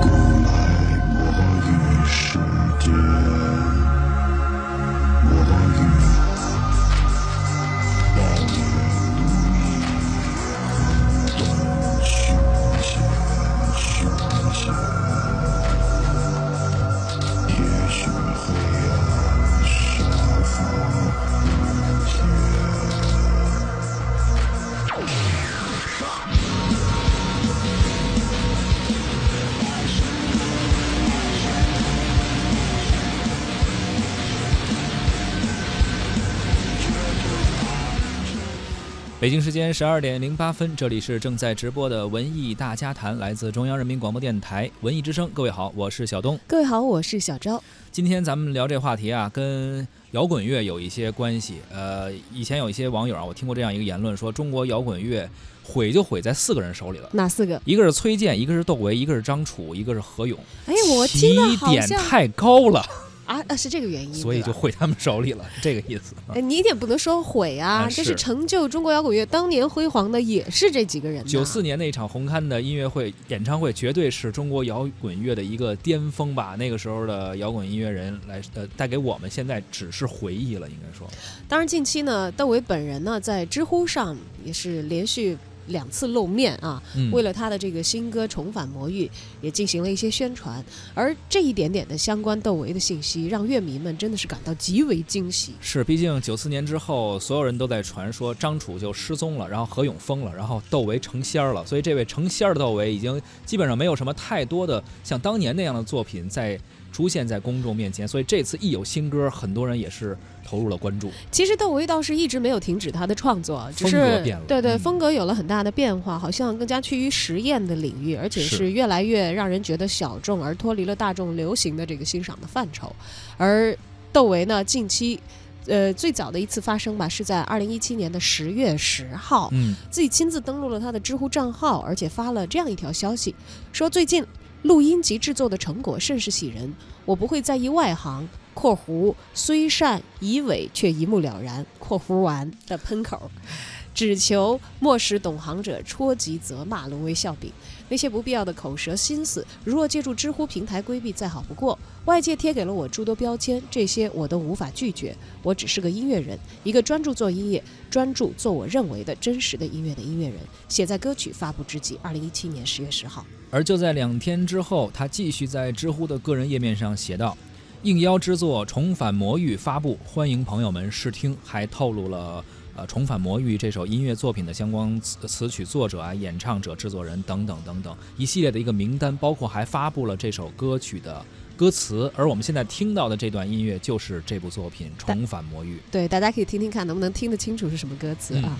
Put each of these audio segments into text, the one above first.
古来我与世界。北京时间十二点零八分，这里是正在直播的文艺大家谈，来自中央人民广播电台文艺之声。各位好，我是小东。各位好，我是小昭。今天咱们聊这话题啊，跟摇滚乐有一些关系。呃，以前有一些网友啊，我听过这样一个言论，说中国摇滚乐毁就毁在四个人手里了。哪四个？一个是崔健，一个是窦唯，一个是张楚，一个是何勇。哎，我听点太高了。啊啊，是这个原因，所以就毁他们手里了，这个意思。哎，你一点不能说毁啊，这是成就中国摇滚乐当年辉煌的，也是这几个人。九四年那场红磡的音乐会演唱会，绝对是中国摇滚乐的一个巅峰吧。那个时候的摇滚音乐人来，呃，带给我们现在只是回忆了，应该说。当然，近期呢，窦唯本人呢，在知乎上也是连续。两次露面啊，为了他的这个新歌《重返魔域》也进行了一些宣传，而这一点点的相关窦唯的信息，让乐迷们真的是感到极为惊喜。是，毕竟九四年之后，所有人都在传说张楚就失踪了，然后何勇疯了，然后窦唯成仙儿了，所以这位成仙儿的窦唯已经基本上没有什么太多的像当年那样的作品在。出现在公众面前，所以这次一有新歌，很多人也是投入了关注。其实窦唯倒是一直没有停止他的创作，只是对对风格有了很大的变化，好像更加趋于实验的领域，而且是越来越让人觉得小众，而脱离了大众流行的这个欣赏的范畴。而窦唯呢，近期，呃，最早的一次发声吧，是在二零一七年的十月十号，嗯，自己亲自登录了他的知乎账号，而且发了这样一条消息，说最近。录音及制作的成果甚是喜人，我不会在意外行（括弧虽善以伪，却一目了然）（括弧完）的喷口，只求莫使懂行者戳及责骂，沦为笑柄。那些不必要的口舌心思，如若借助知乎平台规避，再好不过。外界贴给了我诸多标签，这些我都无法拒绝。我只是个音乐人，一个专注做音乐、专注做我认为的真实的音乐的音乐人。写在歌曲发布之际，二零一七年十月十号。而就在两天之后，他继续在知乎的个人页面上写道：“应邀之作《重返魔域》发布，欢迎朋友们试听。”还透露了呃《重返魔域》这首音乐作品的相关词词曲作者啊、演唱者、制作人等等等等一系列的一个名单，包括还发布了这首歌曲的歌词。而我们现在听到的这段音乐就是这部作品《重返魔域》。对，大家可以听听看，能不能听得清楚是什么歌词啊？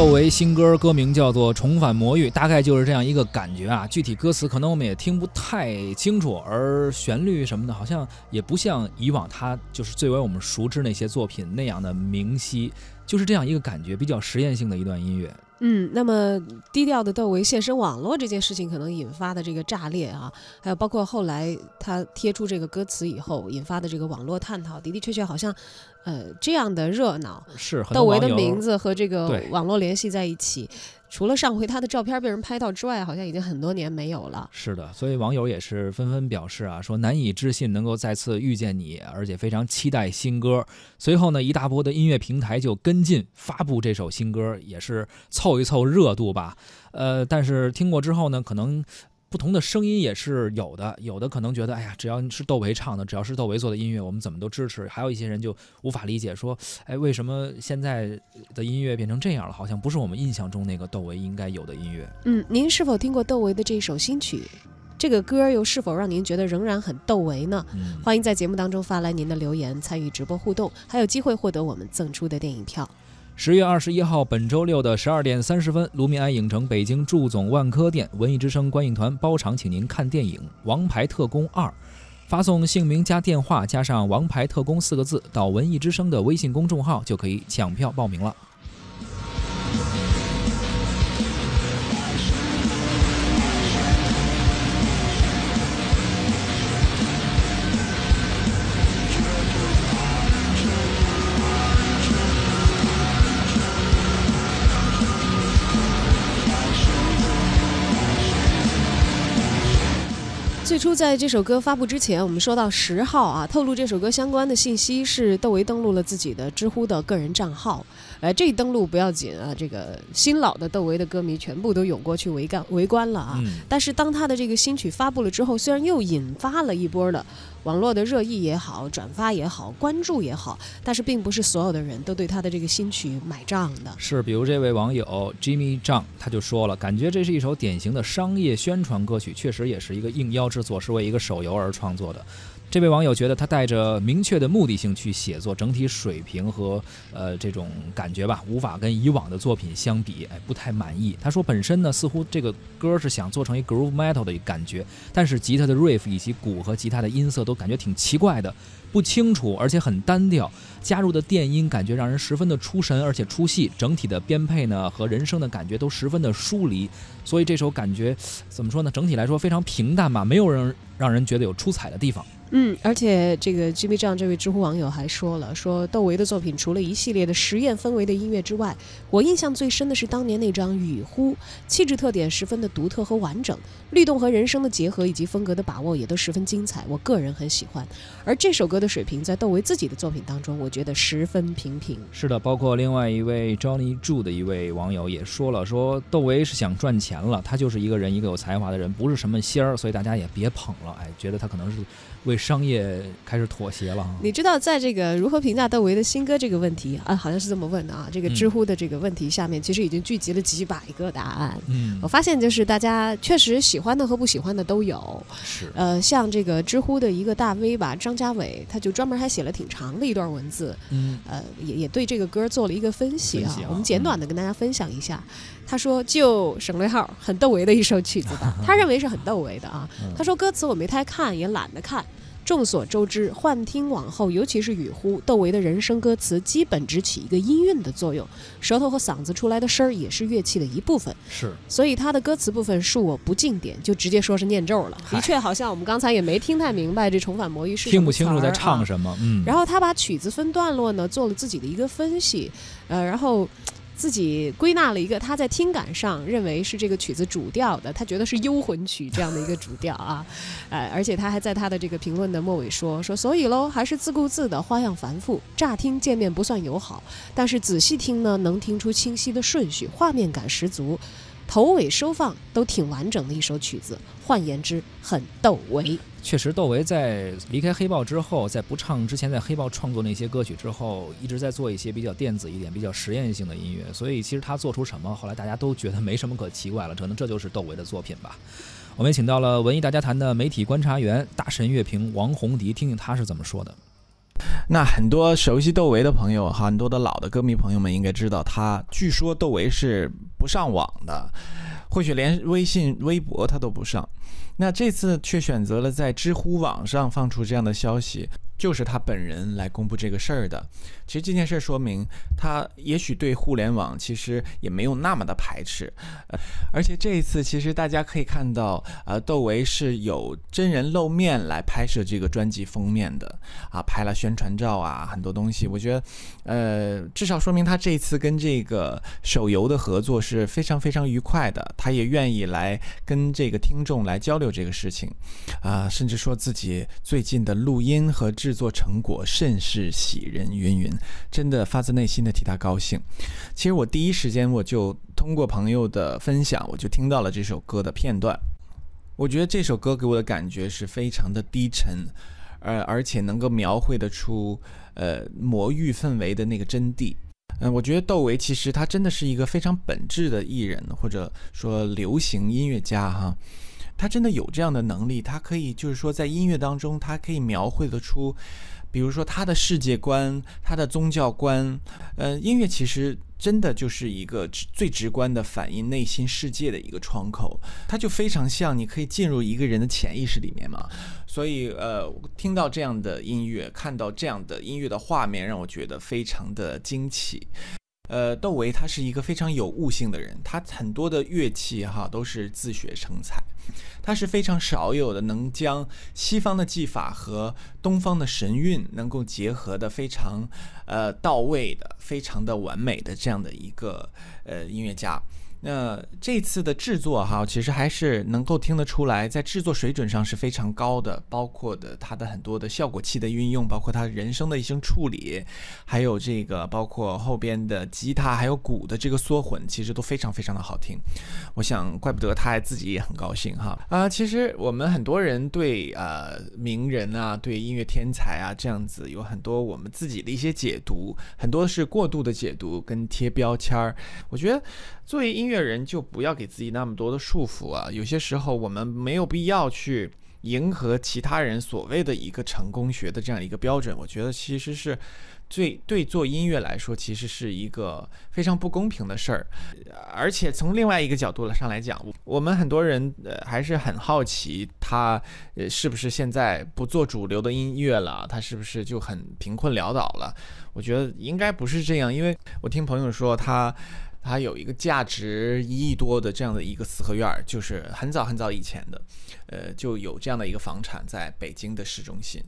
窦唯新歌歌名叫做《重返魔域》，大概就是这样一个感觉啊。具体歌词可能我们也听不太清楚，而旋律什么的，好像也不像以往他就是最为我们熟知那些作品那样的明晰，就是这样一个感觉，比较实验性的一段音乐。嗯，那么低调的窦唯现身网络这件事情，可能引发的这个炸裂啊，还有包括后来他贴出这个歌词以后引发的这个网络探讨，的的确确好像，呃，这样的热闹是窦唯的名字和这个网络联系在一起。除了上回他的照片被人拍到之外，好像已经很多年没有了。是的，所以网友也是纷纷表示啊，说难以置信能够再次遇见你，而且非常期待新歌。随后呢，一大波的音乐平台就跟进发布这首新歌，也是凑一凑热度吧。呃，但是听过之后呢，可能。不同的声音也是有的，有的可能觉得，哎呀，只要是窦唯唱的，只要是窦唯做的音乐，我们怎么都支持。还有一些人就无法理解，说，哎，为什么现在的音乐变成这样了？好像不是我们印象中那个窦唯应该有的音乐。嗯，您是否听过窦唯的这首新曲《这个歌又是否让您觉得仍然很窦唯呢？欢迎在节目当中发来您的留言，参与直播互动，还有机会获得我们赠出的电影票。十月二十一号，本周六的十二点三十分，卢米埃影城北京祝总万科店文艺之声观影团包场，请您看电影《王牌特工二》。发送姓名加电话加上“王牌特工”四个字到文艺之声的微信公众号，就可以抢票报名了。最初在这首歌发布之前，我们说到十号啊，透露这首歌相关的信息是窦唯登录了自己的知乎的个人账号。哎，这一登录不要紧啊，这个新老的窦唯的歌迷全部都涌过去围观围观了啊。但是当他的这个新曲发布了之后，虽然又引发了一波的。网络的热议也好，转发也好，关注也好，但是并不是所有的人都对他的这个新曲买账的。是，比如这位网友 Jimmy Zhang，他就说了，感觉这是一首典型的商业宣传歌曲，确实也是一个应邀之作，是为一个手游而创作的。这位网友觉得他带着明确的目的性去写作，整体水平和呃这种感觉吧，无法跟以往的作品相比，哎，不太满意。他说本身呢，似乎这个歌是想做成一 groove metal 的一感觉，但是吉他的 riff 以及鼓和吉他的音色都感觉挺奇怪的，不清楚，而且很单调。加入的电音感觉让人十分的出神，而且出戏。整体的编配呢和人声的感觉都十分的疏离，所以这首感觉怎么说呢？整体来说非常平淡吧，没有人让人觉得有出彩的地方。嗯，而且这个 Jimmy 这样这位知乎网友还说了，说窦唯的作品除了一系列的实验氛围的音乐之外，我印象最深的是当年那张《雨呼》，气质特点十分的独特和完整，律动和人声的结合以及风格的把握也都十分精彩，我个人很喜欢。而这首歌的水平在窦唯自己的作品当中，我觉得十分平平。是的，包括另外一位 Johnny Zhu 的一位网友也说了，说窦唯是想赚钱了，他就是一个人，一个有才华的人，不是什么仙儿，所以大家也别捧了。哎，觉得他可能是为。商业开始妥协了。你知道，在这个如何评价窦唯的新歌这个问题啊，好像是这么问的啊。这个知乎的这个问题下面，其实已经聚集了几百个答案。嗯，我发现就是大家确实喜欢的和不喜欢的都有。是。呃，像这个知乎的一个大 V 吧，张家伟，他就专门还写了挺长的一段文字。嗯。呃，也也对这个歌做了一个分析啊。我们简短的跟大家分享一下。他说：“就省略号，很窦唯的一首曲子吧。他认为是很窦唯的啊。他说歌词我没太看，也懒得看。”众所周知，幻听往后，尤其是雨呼，窦唯的人声歌词基本只起一个音韵的作用，舌头和嗓子出来的声儿也是乐器的一部分。是，所以他的歌词部分恕我不敬点，就直接说是念咒了。的确，好像我们刚才也没听太明白这重返魔域是听不清楚在唱什么。嗯。然后他把曲子分段落呢，做了自己的一个分析，呃，然后。自己归纳了一个他在听感上认为是这个曲子主调的，他觉得是幽魂曲这样的一个主调啊，呃，而且他还在他的这个评论的末尾说说，所以喽，还是自顾自的，花样繁复，乍听见面不算友好，但是仔细听呢，能听出清晰的顺序，画面感十足。头尾收放都挺完整的一首曲子，换言之，很窦唯。确实，窦唯在离开黑豹之后，在不唱之前，在黑豹创作那些歌曲之后，一直在做一些比较电子一点、比较实验性的音乐。所以，其实他做出什么，后来大家都觉得没什么可奇怪了，可能这就是窦唯的作品吧。我们也请到了文艺大家谈的媒体观察员、大神乐评王红迪，听听他是怎么说的。那很多熟悉窦唯的朋友，很多的老的歌迷朋友们应该知道，他据说窦唯是不上网的，或许连微信、微博他都不上。那这次却选择了在知乎网上放出这样的消息。就是他本人来公布这个事儿的。其实这件事说明他也许对互联网其实也没有那么的排斥。呃，而且这一次其实大家可以看到，呃，窦唯是有真人露面来拍摄这个专辑封面的啊，拍了宣传照啊，很多东西。我觉得，呃，至少说明他这一次跟这个手游的合作是非常非常愉快的。他也愿意来跟这个听众来交流这个事情，啊，甚至说自己最近的录音和制。制作成果甚是喜人，云云，真的发自内心的替他高兴。其实我第一时间我就通过朋友的分享，我就听到了这首歌的片段。我觉得这首歌给我的感觉是非常的低沉，呃，而且能够描绘得出呃魔域氛围的那个真谛。嗯，我觉得窦唯其实他真的是一个非常本质的艺人，或者说流行音乐家哈。他真的有这样的能力，他可以就是说在音乐当中，他可以描绘得出，比如说他的世界观、他的宗教观。呃，音乐其实真的就是一个最直观的反映内心世界的一个窗口，它就非常像你可以进入一个人的潜意识里面嘛。所以，呃，听到这样的音乐，看到这样的音乐的画面，让我觉得非常的惊奇。呃，窦唯他是一个非常有悟性的人，他很多的乐器哈都是自学成才，他是非常少有的能将西方的技法和东方的神韵能够结合的非常呃到位的、非常的完美的这样的一个呃音乐家。那这次的制作哈，其实还是能够听得出来，在制作水准上是非常高的，包括的它的很多的效果器的运用，包括它人声的一些处理，还有这个包括后边的吉他还有鼓的这个缩混，其实都非常非常的好听。我想，怪不得他自己也很高兴哈啊！其实我们很多人对呃名人啊，对音乐天才啊这样子有很多我们自己的一些解读，很多是过度的解读跟贴标签儿。我觉得。作为音乐人，就不要给自己那么多的束缚啊！有些时候，我们没有必要去迎合其他人所谓的一个成功学的这样一个标准。我觉得其实是最对做音乐来说，其实是一个非常不公平的事儿。而且从另外一个角度上来讲，我们很多人呃还是很好奇他呃是不是现在不做主流的音乐了？他是不是就很贫困潦倒了？我觉得应该不是这样，因为我听朋友说他。它有一个价值一亿多的这样的一个四合院，就是很早很早以前的，呃，就有这样的一个房产在北京的市中心。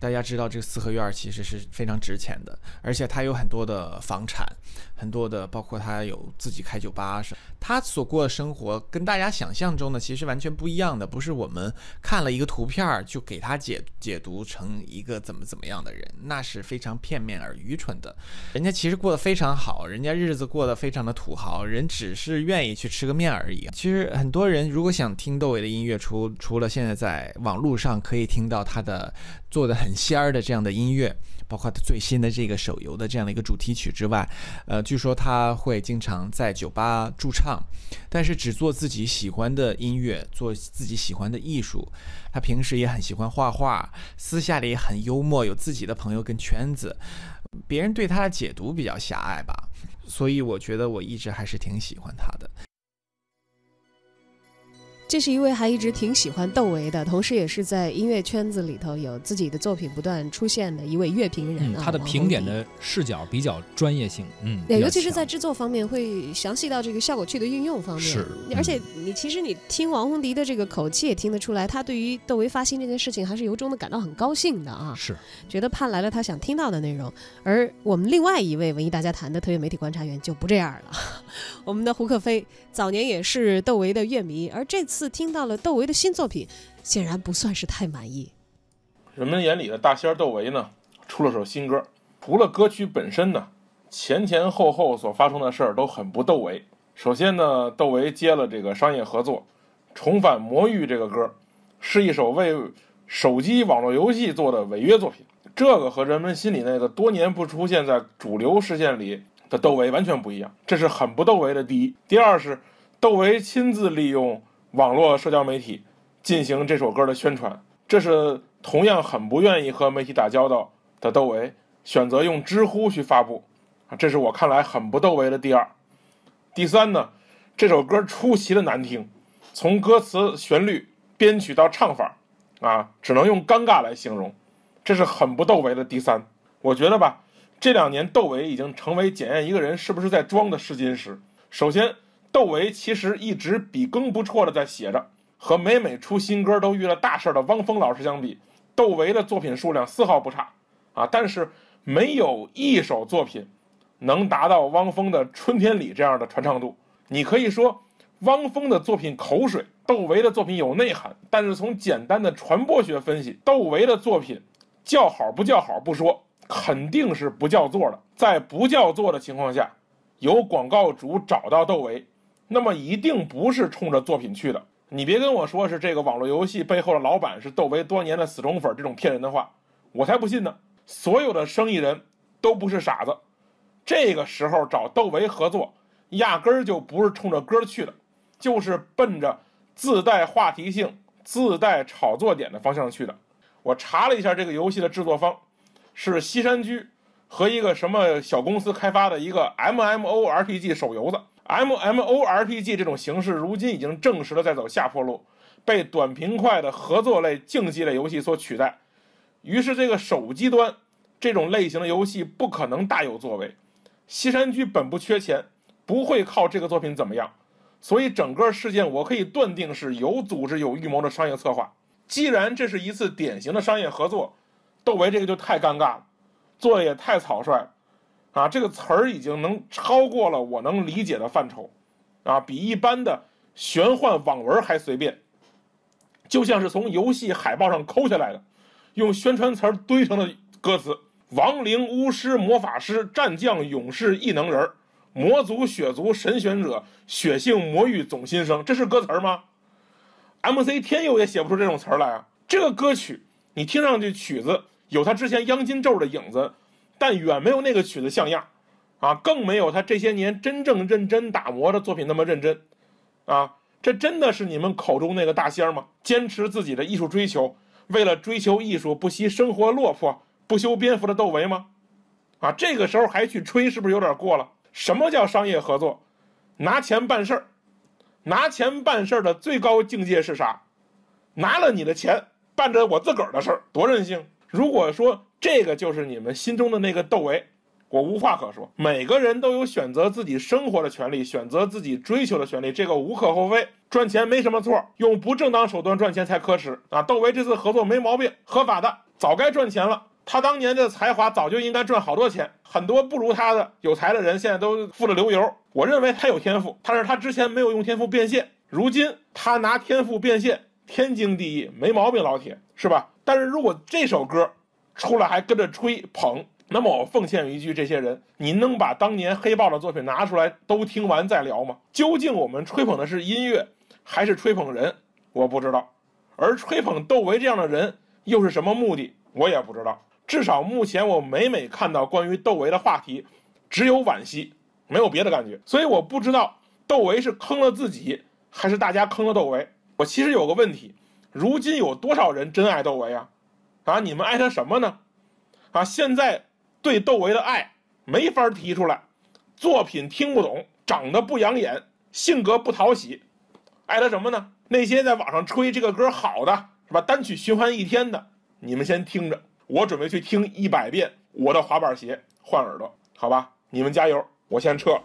大家知道这个四合院其实是非常值钱的，而且它有很多的房产，很多的包括它有自己开酒吧什么。他所过的生活跟大家想象中的其实完全不一样的，不是我们看了一个图片儿就给他解解读成一个怎么怎么样的人，那是非常片面而愚蠢的。人家其实过得非常好，人家日子过得非常的土豪，人只是愿意去吃个面而已。其实很多人如果想听窦唯的音乐，除除了现在在网络上可以听到他的做的很。很仙儿的这样的音乐，包括他最新的这个手游的这样的一个主题曲之外，呃，据说他会经常在酒吧驻唱，但是只做自己喜欢的音乐，做自己喜欢的艺术。他平时也很喜欢画画，私下里很幽默，有自己的朋友跟圈子。别人对他的解读比较狭隘吧，所以我觉得我一直还是挺喜欢他的。这是一位还一直挺喜欢窦唯的，同时也是在音乐圈子里头有自己的作品不断出现的一位乐评人啊。他的评点的视角比较专业性，嗯，对，尤其是在制作方面会详细到这个效果器的运用方面。是，而且你其实你听王宏迪的这个口气也听得出来，他对于窦唯发新这件事情还是由衷的感到很高兴的啊。是，觉得盼来了他想听到的内容。而我们另外一位文艺大家谈的特约媒体观察员就不这样了，我们的胡克飞早年也是窦唯的乐迷，而这次听到了窦。唯的新作品显然不算是太满意。人们眼里的大仙窦唯呢，出了首新歌。除了歌曲本身呢，前前后后所发生的事儿都很不窦唯。首先呢，窦唯接了这个商业合作，《重返魔域》这个歌，是一首为手机网络游戏做的违约作品。这个和人们心里那个多年不出现在主流视线里的窦唯完全不一样。这是很不窦唯的第一。第二是窦唯亲自利用。网络社交媒体进行这首歌的宣传，这是同样很不愿意和媒体打交道的窦唯选择用知乎去发布，啊，这是我看来很不窦唯的第二。第三呢，这首歌出奇的难听，从歌词、旋律、编曲到唱法，啊，只能用尴尬来形容，这是很不窦唯的第三。我觉得吧，这两年窦唯已经成为检验一个人是不是在装的试金石。首先。窦唯其实一直笔耕不辍的在写着，和每每出新歌都遇了大事的汪峰老师相比，窦唯的作品数量丝毫不差啊，但是没有一首作品能达到汪峰的《春天里》这样的传唱度。你可以说汪峰的作品口水，窦唯的作品有内涵，但是从简单的传播学分析，窦唯的作品叫好不叫好不说，肯定是不叫座的。在不叫座的情况下，有广告主找到窦唯。那么一定不是冲着作品去的，你别跟我说是这个网络游戏背后的老板是窦唯多年的死忠粉，这种骗人的话，我才不信呢。所有的生意人都不是傻子，这个时候找窦唯合作，压根儿就不是冲着歌去的，就是奔着自带话题性、自带炒作点的方向去的。我查了一下这个游戏的制作方，是西山居和一个什么小公司开发的一个 MMORPG 手游的 MMORPG 这种形式如今已经证实了在走下坡路，被短平快的合作类竞技类游戏所取代。于是这个手机端这种类型的游戏不可能大有作为。西山居本不缺钱，不会靠这个作品怎么样。所以整个事件我可以断定是有组织、有预谋的商业策划。既然这是一次典型的商业合作，窦唯这个就太尴尬了，做的也太草率。啊，这个词儿已经能超过了我能理解的范畴，啊，比一般的玄幻网文还随便，就像是从游戏海报上抠下来的，用宣传词儿堆成的歌词：亡灵、巫师、魔法师、战将、勇士、异能人魔族、血族、神选者、血性魔域总新生，这是歌词吗？MC 天佑也写不出这种词儿来啊！这个歌曲你听上去曲子有他之前央金咒的影子。但远没有那个曲子像样，啊，更没有他这些年真正认真打磨的作品那么认真，啊，这真的是你们口中那个大仙吗？坚持自己的艺术追求，为了追求艺术不惜生活落魄、不修边幅的窦唯吗？啊，这个时候还去吹，是不是有点过了？什么叫商业合作？拿钱办事儿，拿钱办事儿的最高境界是啥？拿了你的钱办着我自个儿的事儿，多任性！如果说这个就是你们心中的那个窦唯，我无话可说。每个人都有选择自己生活的权利，选择自己追求的权利，这个无可厚非。赚钱没什么错，用不正当手段赚钱才可耻啊！窦唯这次合作没毛病，合法的，早该赚钱了。他当年的才华早就应该赚好多钱，很多不如他的有才的人现在都富得流油。我认为他有天赋，但是他之前没有用天赋变现，如今他拿天赋变现，天经地义，没毛病，老铁是吧？但是如果这首歌出来还跟着吹捧，那么我奉劝一句：这些人，您能把当年黑豹的作品拿出来都听完再聊吗？究竟我们吹捧的是音乐，还是吹捧人？我不知道。而吹捧窦唯这样的人又是什么目的？我也不知道。至少目前我每每看到关于窦唯的话题，只有惋惜，没有别的感觉。所以我不知道窦唯是坑了自己，还是大家坑了窦唯。我其实有个问题。如今有多少人真爱窦唯啊？啊，你们爱他什么呢？啊，现在对窦唯的爱没法提出来，作品听不懂，长得不养眼，性格不讨喜，爱他什么呢？那些在网上吹这个歌好的是吧？单曲循环一天的，你们先听着，我准备去听一百遍《我的滑板鞋》换耳朵，好吧？你们加油，我先撤。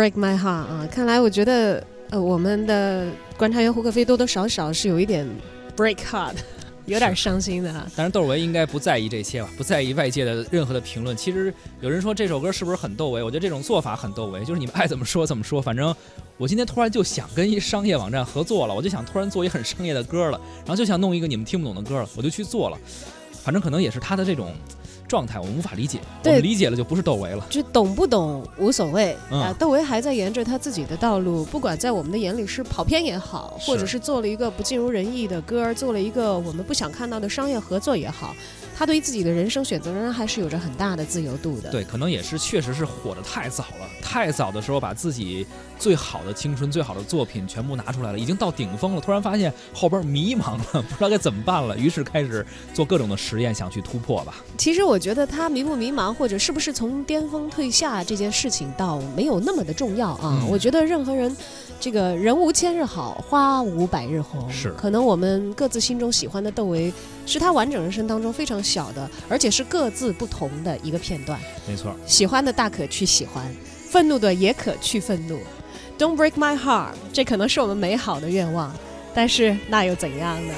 Break my heart 啊！看来我觉得，呃，我们的观察员胡可飞多多少少是有一点 break heart，有点伤心的哈。但是窦唯应该不在意这些吧？不在意外界的任何的评论。其实有人说这首歌是不是很窦唯？我觉得这种做法很窦唯，就是你们爱怎么说怎么说。反正我今天突然就想跟一商业网站合作了，我就想突然做一很商业的歌了，然后就想弄一个你们听不懂的歌了，我就去做了。反正可能也是他的这种。状态我们无法理解，我们理解了就不是窦唯了。就懂不懂无所谓啊，窦唯还在沿着他自己的道路，不管在我们的眼里是跑偏也好，或者是做了一个不尽如人意的歌，做了一个我们不想看到的商业合作也好。他对于自己的人生选择仍然还是有着很大的自由度的。对，可能也是确实是火的太早了，太早的时候把自己最好的青春、最好的作品全部拿出来了，已经到顶峰了。突然发现后边迷茫了，不知道该怎么办了，于是开始做各种的实验，想去突破吧。其实我觉得他迷不迷茫，或者是不是从巅峰退下这件事情，倒没有那么的重要啊。我觉得任何人，这个人无千日好，花无百日红。是，可能我们各自心中喜欢的窦唯，是他完整人生当中非常小的，而且是各自不同的一个片段。没错，喜欢的大可去喜欢，愤怒的也可去愤怒。Don't break my heart，这可能是我们美好的愿望，但是那又怎样呢？